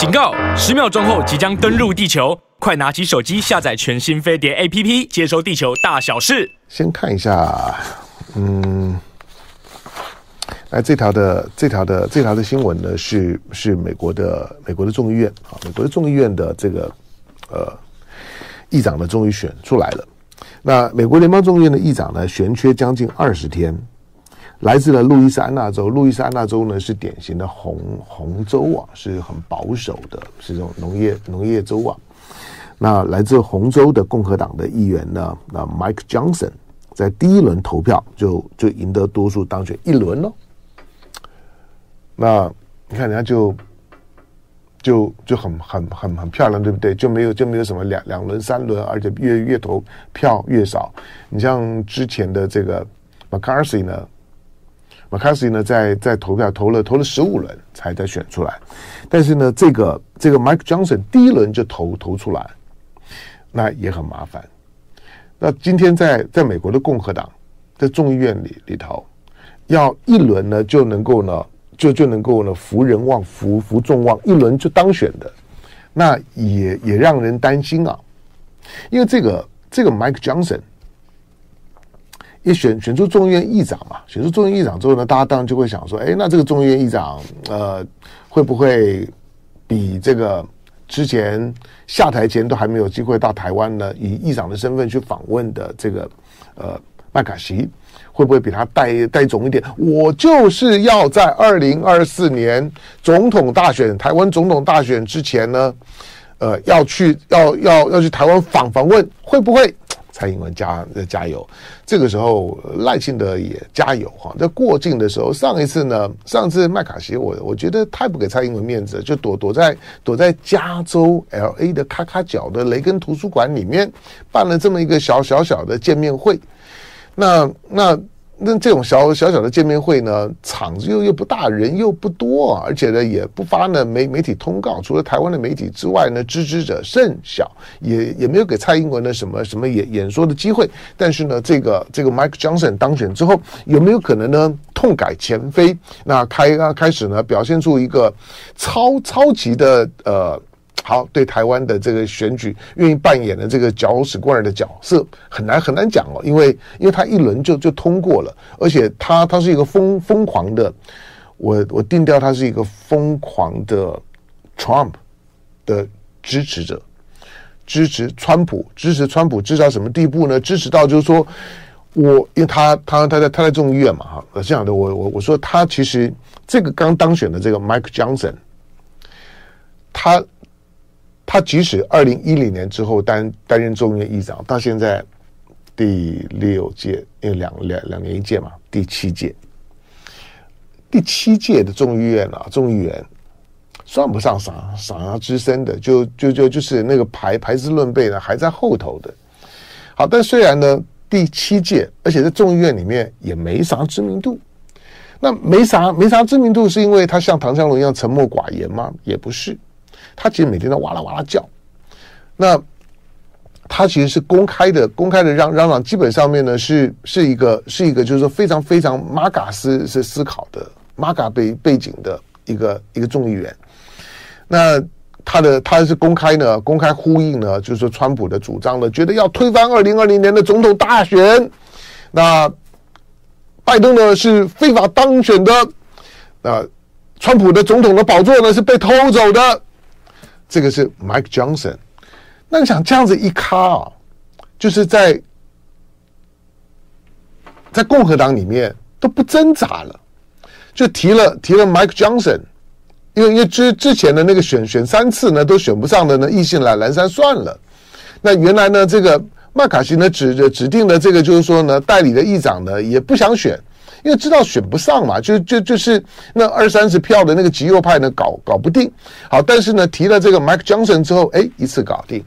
警告！十秒钟后即将登陆地球，快拿起手机下载全新飞碟 APP，接收地球大小事。先看一下，嗯，来这条的这条的这条的新闻呢，是是美国的美国的众议院啊，美国的众议院的这个呃议长呢，终于选出来了。那美国联邦众议院的议长呢，悬缺将近二十天。来自了路易斯安那州，路易斯安那州呢是典型的红红州啊，是很保守的，是这种农业农业州啊。那来自红州的共和党的议员呢，那 Mike Johnson 在第一轮投票就就赢得多数当选一轮喽。那你看人家就就就很很很很漂亮，对不对？就没有就没有什么两两轮三轮，而且越越投票越少。你像之前的这个 McCarthy 呢？McCarthy 呢，在在投票投了投了十五轮才再选出来，但是呢，这个这个 Mike Johnson 第一轮就投投出来，那也很麻烦。那今天在在美国的共和党在众议院里里头，要一轮呢就能够呢就就能够呢服人望服服众望，一轮就当选的，那也也让人担心啊，因为这个这个 Mike Johnson。一选选出众议院议长嘛，选出众议院议长之后呢，大家当然就会想说，哎，那这个众议院议长，呃，会不会比这个之前下台前都还没有机会到台湾呢，以议长的身份去访问的这个呃麦卡锡，会不会比他带带总一点？我就是要在二零二四年总统大选，台湾总统大选之前呢，呃，要去要要要去台湾访访问，会不会？蔡英文加加油，这个时候赖清德也加油哈。在过境的时候，上一次呢，上次麦卡锡我我觉得太不给蔡英文面子，就躲躲在躲在加州 LA 的咔咔角的雷根图书馆里面办了这么一个小小小的见面会，那那。那这种小小小的见面会呢，场子又又不大，人又不多，而且呢也不发呢媒媒体通告，除了台湾的媒体之外呢，知之者甚小，也也没有给蔡英文的什么什么演演说的机会。但是呢，这个这个 Mike Johnson 当选之后，有没有可能呢痛改前非？那开啊开始呢表现出一个超超级的呃。好，对台湾的这个选举，愿意扮演的这个搅屎棍儿的角色，很难很难讲哦，因为因为他一轮就就通过了，而且他他是一个疯疯狂的，我我定调他是一个疯狂的 Trump 的支持者，支持川普，支持川普，支持到什么地步呢？支持到就是说，我因为他他他在他在众议院嘛哈，这样的我我我说他其实这个刚当选的这个 Mike Johnson，他。他即使二零一零年之后担担任众议院议长，到现在第六届，因为两两两年一届嘛，第七届，第七届的众议院啊，众议员算不上啥啥资深的，就就就就是那个排排资论辈呢，还在后头的。好，但虽然呢第七届，而且在众议院里面也没啥知名度，那没啥没啥知名度，是因为他像唐湘龙一样沉默寡言吗？也不是。他其实每天都哇啦哇啦叫，那他其实是公开的、公开的嚷嚷嚷，基本上面呢是是一个是一个就是说非常非常玛卡思是思考的玛卡背背景的一个一个众议员。那他的他是公开呢，公开呼应呢，就是说川普的主张呢，觉得要推翻二零二零年的总统大选。那拜登呢是非法当选的，那川普的总统的宝座呢是被偷走的。这个是 Mike Johnson，那你想这样子一咖啊，就是在在共和党里面都不挣扎了，就提了提了 Mike Johnson，因为因为之之前的那个选选三次呢都选不上的呢，意兴阑珊珊算了。那原来呢这个麦卡锡呢指指定的这个就是说呢代理的议长呢也不想选。因为知道选不上嘛，就就就是那二三十票的那个极右派呢，搞搞不定。好，但是呢，提了这个 Mike Johnson 之后，哎，一次搞定，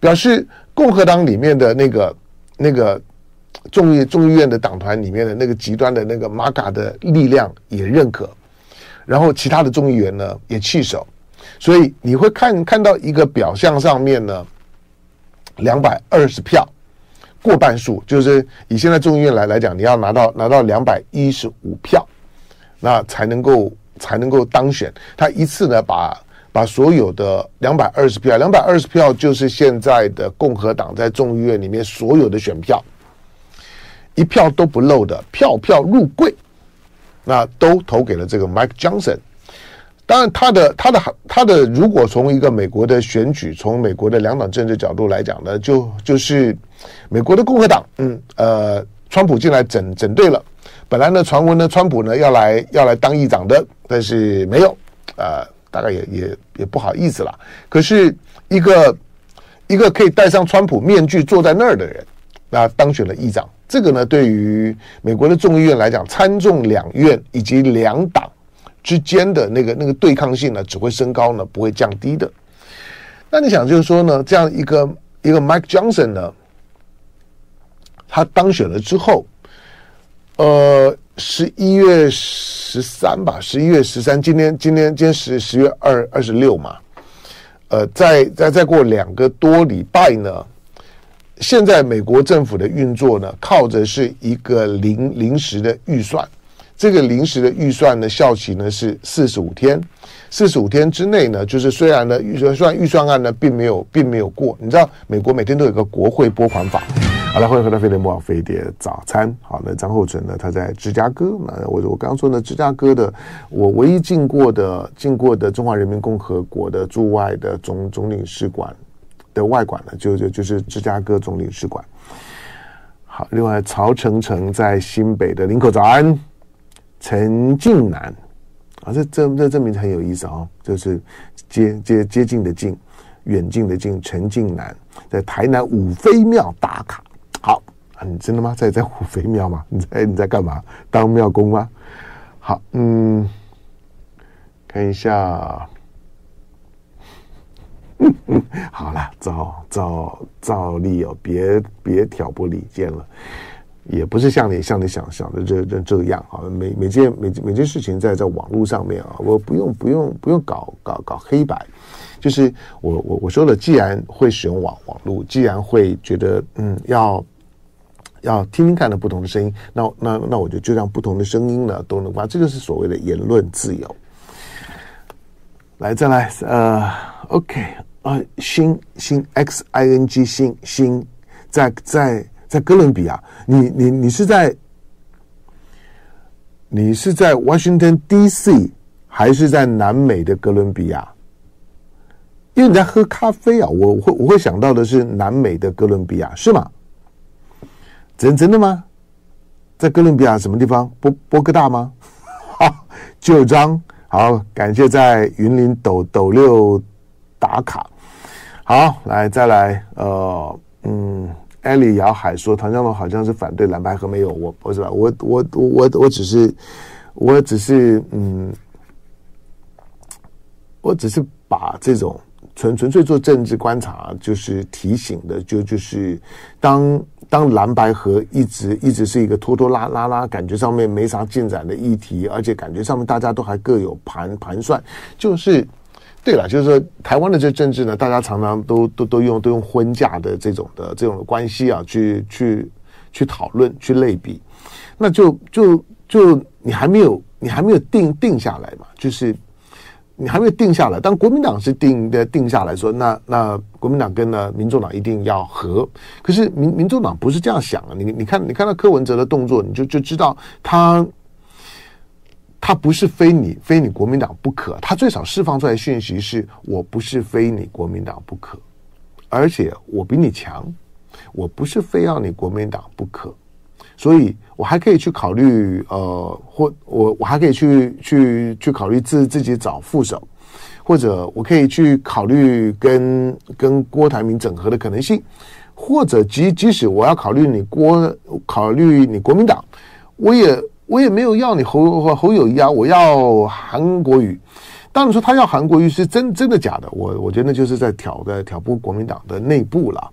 表示共和党里面的那个那个众议众议院的党团里面的那个极端的那个 MAGA 的力量也认可，然后其他的众议员呢也弃守，所以你会看看到一个表象上面呢，两百二十票。过半数就是以现在众议院来来讲，你要拿到拿到两百一十五票，那才能够才能够当选。他一次呢把把所有的两百二十票，两百二十票就是现在的共和党在众议院里面所有的选票，一票都不漏的，票票入柜，那都投给了这个 Mike Johnson。当然，他的他的他的，如果从一个美国的选举，从美国的两党政治角度来讲呢，就就是美国的共和党，嗯呃，川普进来整整对了。本来呢，传闻呢，川普呢要来要来当议长的，但是没有，呃，大概也也也不好意思了。可是一个一个可以戴上川普面具坐在那儿的人，那当选了议长，这个呢，对于美国的众议院来讲，参众两院以及两党之间的那个那个对抗性呢，只会升高呢，不会降低的。那你想，就是说呢，这样一个一个 Mike Johnson 呢，他当选了之后。呃，十一月十三吧，十一月十三，今天今天今天十十月二二十六嘛，呃，再再再过两个多礼拜呢，现在美国政府的运作呢，靠着是一个临临时的预算，这个临时的预算呢，效期呢是四十五天，四十五天之内呢，就是虽然呢预算预算案呢并没有并没有过，你知道美国每天都有个国会拨款法。好了，欢迎回到飞碟魔法飞碟早餐。好，那张厚成呢？他在芝加哥。那我我刚刚说呢，芝加哥的我唯一进过的进过的中华人民共和国的驻外的总总领事馆的外馆呢，就就就是芝加哥总领事馆。好，另外曹成成在新北的林口早安。陈近南啊，这这这这名字很有意思啊、哦，就是接接接近的近，远近的近，陈近南在台南五妃庙打卡。好，你真的吗？在在虎飞庙吗？你在你在干嘛？当庙公吗？好，嗯，看一下，好了，照照照例哦，别别挑拨离间了，也不是像你像你想象的这这这样啊。每每件每每件事情在在网络上面啊，我不用不用不用搞搞搞黑白，就是我我我说了，既然会使用网网络，既然会觉得嗯要。要听听看的不同的声音，那那那我就就让不同的声音呢都能发，这就是所谓的言论自由。来，再来，呃，OK，啊、呃，新新 X I N G 新新在在在在哥伦比亚，你你你是在你是在 Washington DC 还是在南美的哥伦比亚？因为你在喝咖啡啊，我会我会想到的是南美的哥伦比亚，是吗？真真的吗？在哥伦比亚什么地方？波波哥大吗？好，九张好，感谢在云林斗斗六打卡。好，来再来，呃，嗯，艾利姚海说，唐江龙好像是反对蓝白合，没有我，不是吧？我我我我只是，我只是，嗯，我只是把这种纯纯粹做政治观察，就是提醒的，就就是当。当蓝白合一直一直是一个拖拖拉拉拉，感觉上面没啥进展的议题，而且感觉上面大家都还各有盘盘算，就是对了，就是说台湾的这政治呢，大家常常都都都用都用婚嫁的这种的这种的关系啊，去去去讨论去类比，那就就就你还没有你还没有定定下来嘛，就是。你还没有定下来，但国民党是定的定下来说，那那国民党跟呢民众党一定要和。可是民民众党不是这样想啊，你你看你看到柯文哲的动作，你就就知道他他不是非你非你国民党不可，他最少释放出来讯息是我不是非你国民党不可，而且我比你强，我不是非要你国民党不可。所以，我还可以去考虑，呃，或我我还可以去去去考虑自自己找副手，或者我可以去考虑跟跟郭台铭整合的可能性，或者即即使我要考虑你郭考虑你国民党，我也我也没有要你侯侯友谊啊，我要韩国瑜。当然说他要韩国瑜是真真的假的，我我觉得那就是在挑的挑拨国民党的内部了。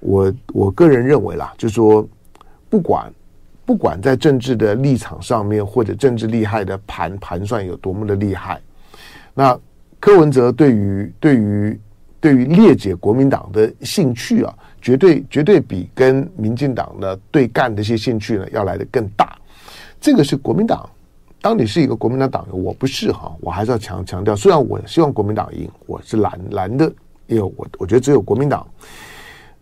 我我个人认为啦，就说不管。不管在政治的立场上面，或者政治厉害的盘盘算有多么的厉害，那柯文哲对于对于对于裂解国民党的兴趣啊，绝对绝对比跟民进党的对干的一些兴趣呢要来得更大。这个是国民党当你是一个国民党党员，我不是哈，我还是要强强调，虽然我希望国民党赢，我是蓝蓝的，因为我我觉得只有国民党，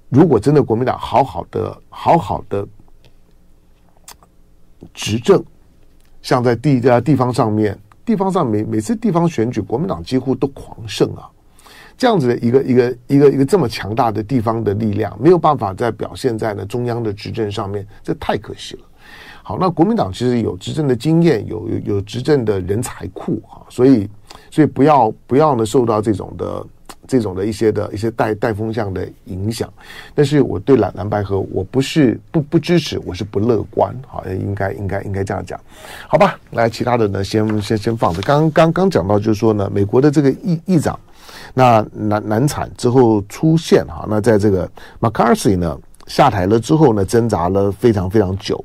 如果真的国民党好好的好好的执政，像在地在地方上面，地方上每每次地方选举，国民党几乎都狂胜啊，这样子的一个一个一个一个这么强大的地方的力量，没有办法再表现在呢中央的执政上面，这太可惜了。好，那国民党其实有执政的经验，有有有执政的人才库啊，所以所以不要不要呢受到这种的这种的一些的一些带带风向的影响。但是我对蓝蓝白合我不是不不支持，我是不乐观。好，应该应该应该这样讲，好吧？来，其他的呢，先先先放着。刚刚刚讲到就是说呢，美国的这个议议长那难难产之后出现哈，那在这个 McCarthy 呢下台了之后呢，挣扎了非常非常久。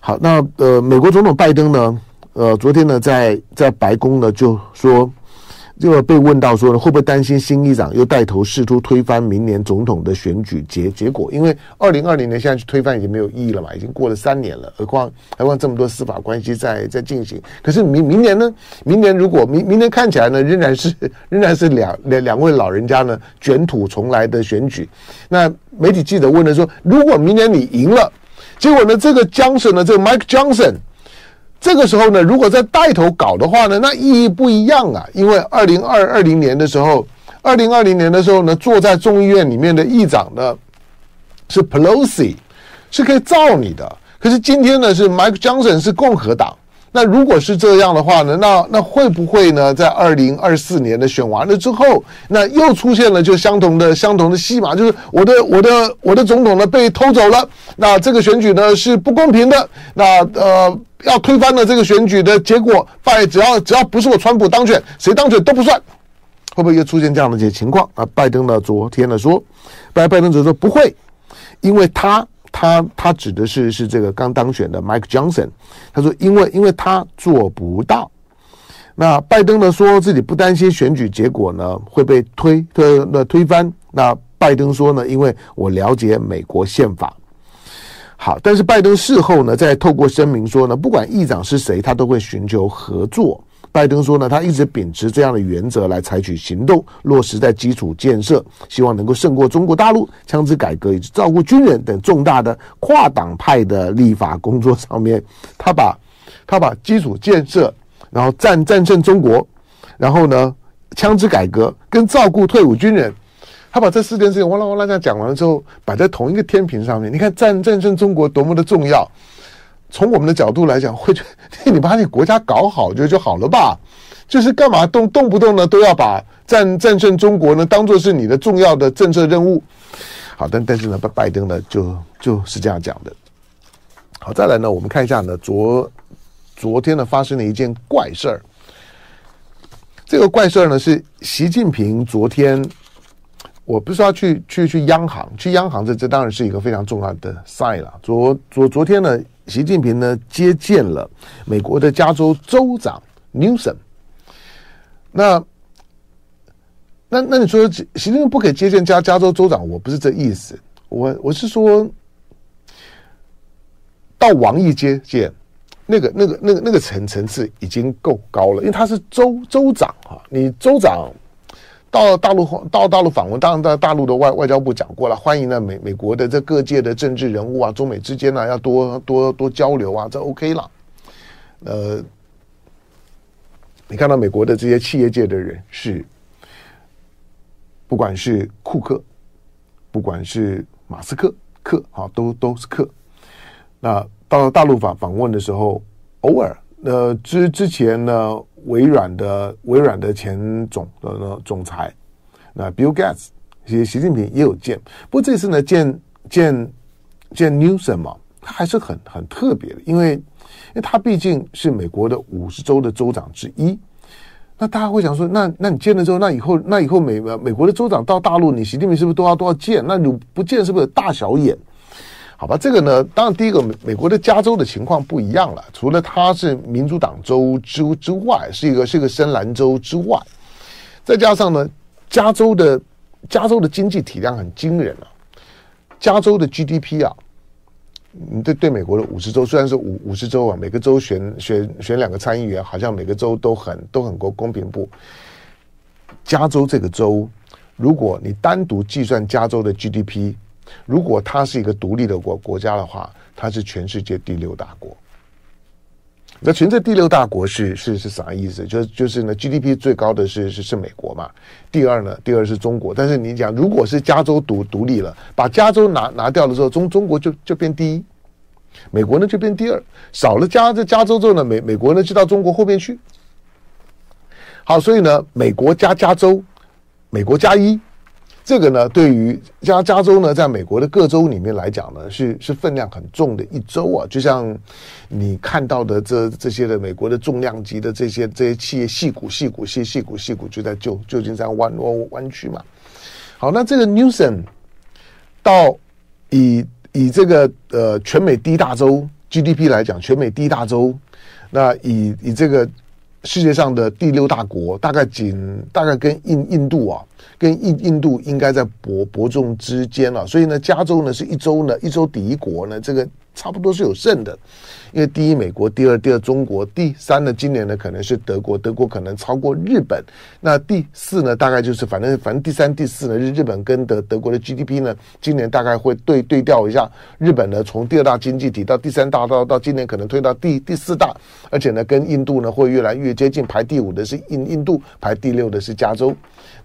好，那呃，美国总统拜登呢，呃，昨天呢，在在白宫呢，就说，就被问到说呢，会不会担心新议长又带头试图推翻明年总统的选举结结果？因为二零二零年现在去推翻已经没有意义了嘛，已经过了三年了，何况何况这么多司法关系在在进行。可是明明年呢，明年如果明明年看起来呢，仍然是 仍然是两两两位老人家呢卷土重来的选举。那媒体记者问了说，如果明年你赢了？结果呢，这个 Johnson 呢，这个 Mike Johnson，这个时候呢，如果在带头搞的话呢，那意义不一样啊。因为二零二二零年的时候，二零二零年的时候呢，坐在众议院里面的议长呢是 Pelosi，是可以造你的。可是今天呢，是 Mike Johnson 是共和党。那如果是这样的话呢，那那会不会呢？在二零二四年的选完了之后，那又出现了就相同的相同的戏码，就是我的我的我的总统呢被偷走了，那这个选举呢是不公平的，那呃要推翻了这个选举的结果，拜只要只要不是我川普当选，谁当选都不算，会不会又出现这样的一些情况？啊，拜登呢昨天呢说，拜拜登则说不会，因为他。他他指的是是这个刚当选的 Mike Johnson，他说因为因为他做不到，那拜登呢说自己不担心选举结果呢会被推推那推翻，那拜登说呢，因为我了解美国宪法，好，但是拜登事后呢再透过声明说呢，不管议长是谁，他都会寻求合作。拜登说呢，他一直秉持这样的原则来采取行动，落实在基础建设，希望能够胜过中国大陆枪支改革以及照顾军人等重大的跨党派的立法工作上面。他把，他把基础建设，然后战战胜中国，然后呢，枪支改革跟照顾退伍军人，他把这四件事情哇啦哇啦这样讲完了之后，摆在同一个天平上面。你看战战胜中国多么的重要。从我们的角度来讲，会觉得你把你国家搞好就就好了吧？就是干嘛动动不动呢都要把战战胜中国呢当做是你的重要的政策任务？好，但但是呢，拜拜登呢就就是这样讲的。好，再来呢，我们看一下呢，昨昨天呢发生了一件怪事儿。这个怪事儿呢是习近平昨天，我不是要去去去央行，去央行这这当然是一个非常重要的 sign 了。昨昨昨天呢。习近平呢接见了美国的加州州长 Newsom。那那那你说习近平不可以接见加加州州长？我不是这意思，我我是说到王毅接见，那个那个那个那个层层次已经够高了，因为他是州州长哈，你州长。到大陆到大陆访问，当然在大陆的外外交部讲过了，欢迎呢美美国的这各界的政治人物啊，中美之间呢要多多多交流啊，这 OK 了。呃，你看到美国的这些企业界的人士，不管是库克，不管是马斯克，克啊都都是克。那到了大陆访访问的时候，偶尔呃之之前呢。微软的微软的前总呃总裁，那 Bill Gates，其实习近平也有见，不过这次呢见见见 Newsom 嘛，他还是很很特别的，因为因为他毕竟是美国的五十州的州长之一，那大家会想说，那那你见了之后，那以后那以后美美国的州长到大陆，你习近平是不是都要都要见？那你不见是不是大小眼？好吧，这个呢，当然第一个美美国的加州的情况不一样了。除了它是民主党州之之外，是一个是一个深蓝州之外，再加上呢，加州的加州的经济体量很惊人啊，加州的 GDP 啊，你对对美国的五十州虽然是五五十州啊，每个州选选选两个参议员，好像每个州都很都很公公平不？加州这个州，如果你单独计算加州的 GDP，如果它是一个独立的国国家的话，它是全世界第六大国。那全世界第六大国是是是啥意思？就是就是呢，GDP 最高的是是是美国嘛，第二呢，第二是中国。但是你讲，如果是加州独独立了，把加州拿拿掉了之后，中中国就就变第一，美国呢就变第二，少了加这加州之后呢，美美国呢就到中国后面去。好，所以呢，美国加加州，美国加一。这个呢，对于加加州呢，在美国的各州里面来讲呢，是是分量很重的一州啊。就像你看到的这这些的美国的重量级的这些这些企业，矽谷、矽谷、矽矽谷、矽谷就在旧旧金山湾湾湾区嘛。好，那这个 Newsom 到以以这个呃全美第一大州 GDP 来讲，全美第一大州，那以以这个世界上的第六大国，大概仅大概跟印印度啊。跟印印度应该在伯伯仲之间啊，所以呢，加州呢是一州呢，一州抵一国呢，这个差不多是有剩的。因为第一美国，第二第二中国，第三呢今年呢可能是德国，德国可能超过日本。那第四呢大概就是反正反正第三第四呢日日本跟德德国的 GDP 呢今年大概会对对调一下，日本呢从第二大经济体到第三大到到今年可能推到第第四大，而且呢跟印度呢会越来越接近，排第五的是印印度，排第六的是加州。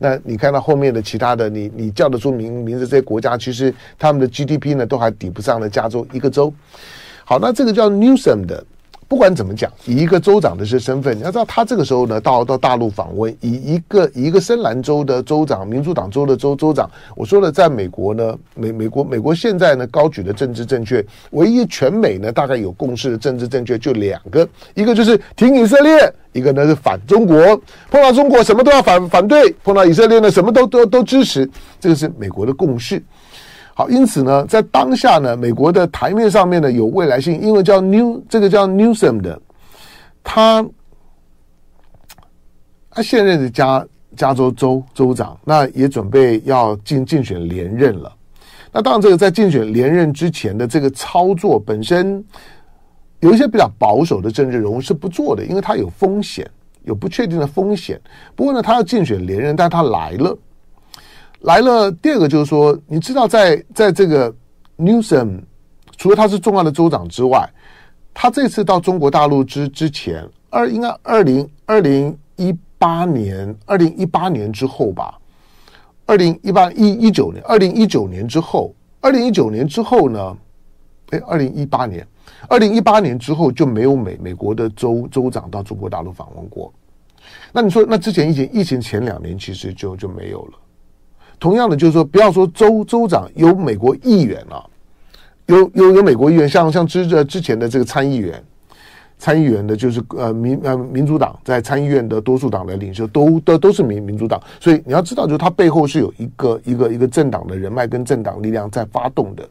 那你看到后面的其他的你你叫得出名名字这些国家，其实他们的 GDP 呢都还抵不上了加州一个州。好，那这个叫 Newsom 的，不管怎么讲，以一个州长的这身份，你要知道他这个时候呢，到到大陆访问，以一个一个深蓝州的州长，民主党州的州州长，我说了，在美国呢，美美国美国现在呢高举的政治正确，唯一全美呢大概有共识的政治正确就两个，一个就是挺以色列，一个呢是反中国，碰到中国什么都要反反对，碰到以色列呢什么都都都支持，这个是美国的共识。好，因此呢，在当下呢，美国的台面上面呢有未来性，因为叫 New 这个叫 Newsom 的，他他现任的加加州州州长，那也准备要竞竞选连任了。那当然，这个在竞选连任之前的这个操作本身，有一些比较保守的政治人物是不做的，因为他有风险，有不确定的风险。不过呢，他要竞选连任，但他来了。来了，第二个就是说，你知道在，在这个 Newsom，除了他是重要的州长之外，他这次到中国大陆之之前，二应该二零二零一八年，二零一八年之后吧，二零一八一一九年，二零一九年之后，二零一九年之后呢，哎，二零一八年，二零一八年之后就没有美美国的州州长到中国大陆访问过。那你说，那之前疫情疫情前两年其实就就没有了。同样的，就是说，不要说州州长有美国议员啊，有有有美国议员，像像之呃之前的这个参议员，参议员的就是呃民呃民主党在参议院的多数党的领袖都都都是民民主党，所以你要知道，就是他背后是有一个一个一个政党的人脉跟政党力量在发动的。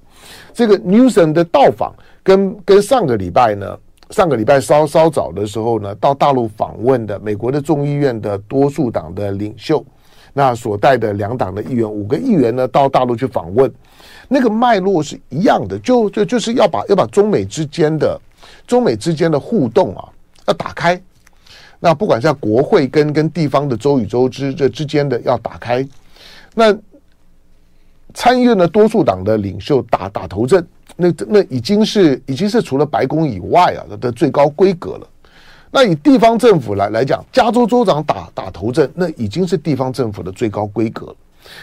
这个 Newsom 的到访跟跟上个礼拜呢，上个礼拜稍稍早的时候呢，到大陆访问的美国的众议院的多数党的领袖。那所带的两党的议员，五个议员呢，到大陆去访问，那个脉络是一样的，就就就是要把要把中美之间的中美之间的互动啊，要打开。那不管是在国会跟跟地方的州与州之这之间的要打开。那参议院的多数党的领袖打打头阵，那那已经是已经是除了白宫以外啊的最高规格了。那以地方政府来来讲，加州州长打打头阵，那已经是地方政府的最高规格。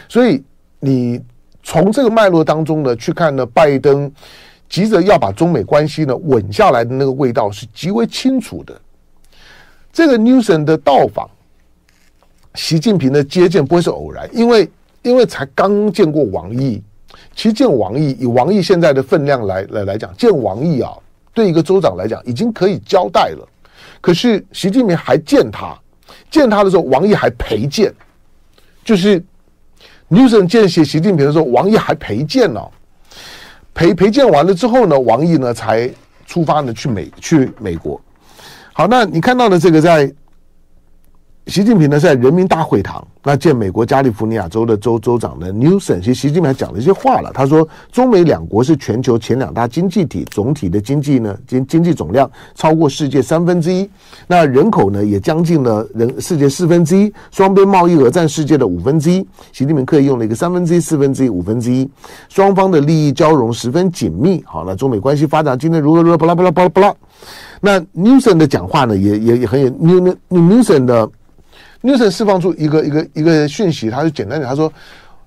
所以你从这个脉络当中呢去看呢，拜登急着要把中美关系呢稳下来的那个味道是极为清楚的。这个 Newsom 的到访，习近平的接见不会是偶然，因为因为才刚见过王毅，其实见王毅以王毅现在的分量来来来讲，见王毅啊，对一个州长来讲已经可以交代了。可是习近平还见他，见他的时候，王毅还陪见，就是 Newsom 见习习近平的时候，王毅还陪见呢。陪陪见完了之后呢，王毅呢才出发呢去美去美国。好，那你看到的这个在习近平呢在人民大会堂那见美国加利福尼亚州的州州长的 n e w s o n 其实习近平还讲了一些话了。他说，中美两国是全球前两大经济体，总体的经济呢经经济总量超过世界三分之一，那人口呢也将近了人世界四分之一，双边贸易额占世界的五分之一。习近平刻意用了一个三分之一、四分之一、五分之一，双方的利益交融十分紧密。好，那中美关系发展今天如何如何，巴拉巴拉巴拉巴拉。那 n e w s o n 的讲话呢，也也也很有 new newson 的。Newsom 释放出一个一个一个讯息，他就简单点，他说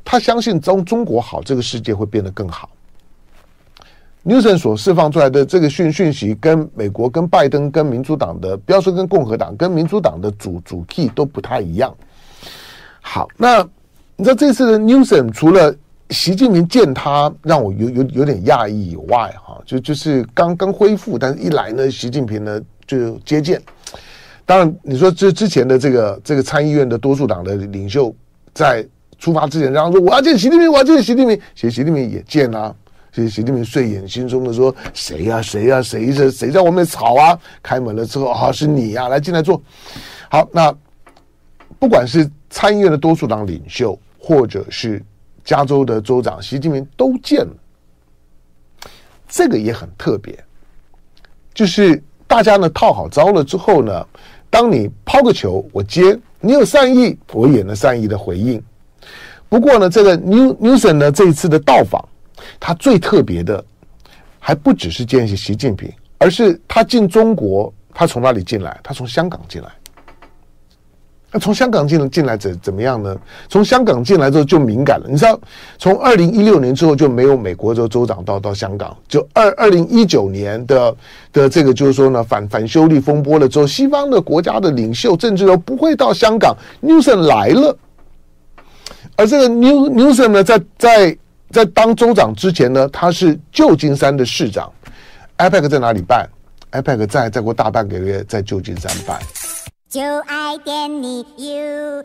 他相信中中国好，这个世界会变得更好。Newsom 所释放出来的这个讯讯息，跟美国、跟拜登、跟民主党的，不要说跟共和党、跟民主党的主主 key 都不太一样。好，那你知道这次的 Newsom 除了习近平见他让我有有有点讶异以外，哈，就就是刚刚恢复，但是一来呢，习近平呢就接见。当然，你说之之前的这个这个参议院的多数党的领袖在出发之前，然后说我要见习近平，我要见习近平，其实习近平也见啊。其实习近平睡眼惺忪的说：“谁呀、啊，谁呀、啊，谁是谁在外面吵啊？”开门了之后啊，是你呀、啊，来进来坐。好，那不管是参议院的多数党领袖，或者是加州的州长，习近平都见了。这个也很特别，就是。大家呢套好招了之后呢，当你抛个球，我接，你有善意，我也能善意的回应。不过呢，这个 New Newson 呢这一次的到访，他最特别的还不只是见习习近平，而是他进中国，他从哪里进来？他从香港进来。那从香港进进来怎怎么样呢？从香港进来之后就敏感了。你知道，从二零一六年之后就没有美国州州长到到香港。就二二零一九年的的这个就是说呢，反反修例风波了之后，西方的国家的领袖政治都不会到香港。Newson 来了，而这个 New Newson 呢，在在在当州长之前呢，他是旧金山的市长。APEC 在哪里办？APEC 在再过大半个月在旧金山办。就爱点你 UFO。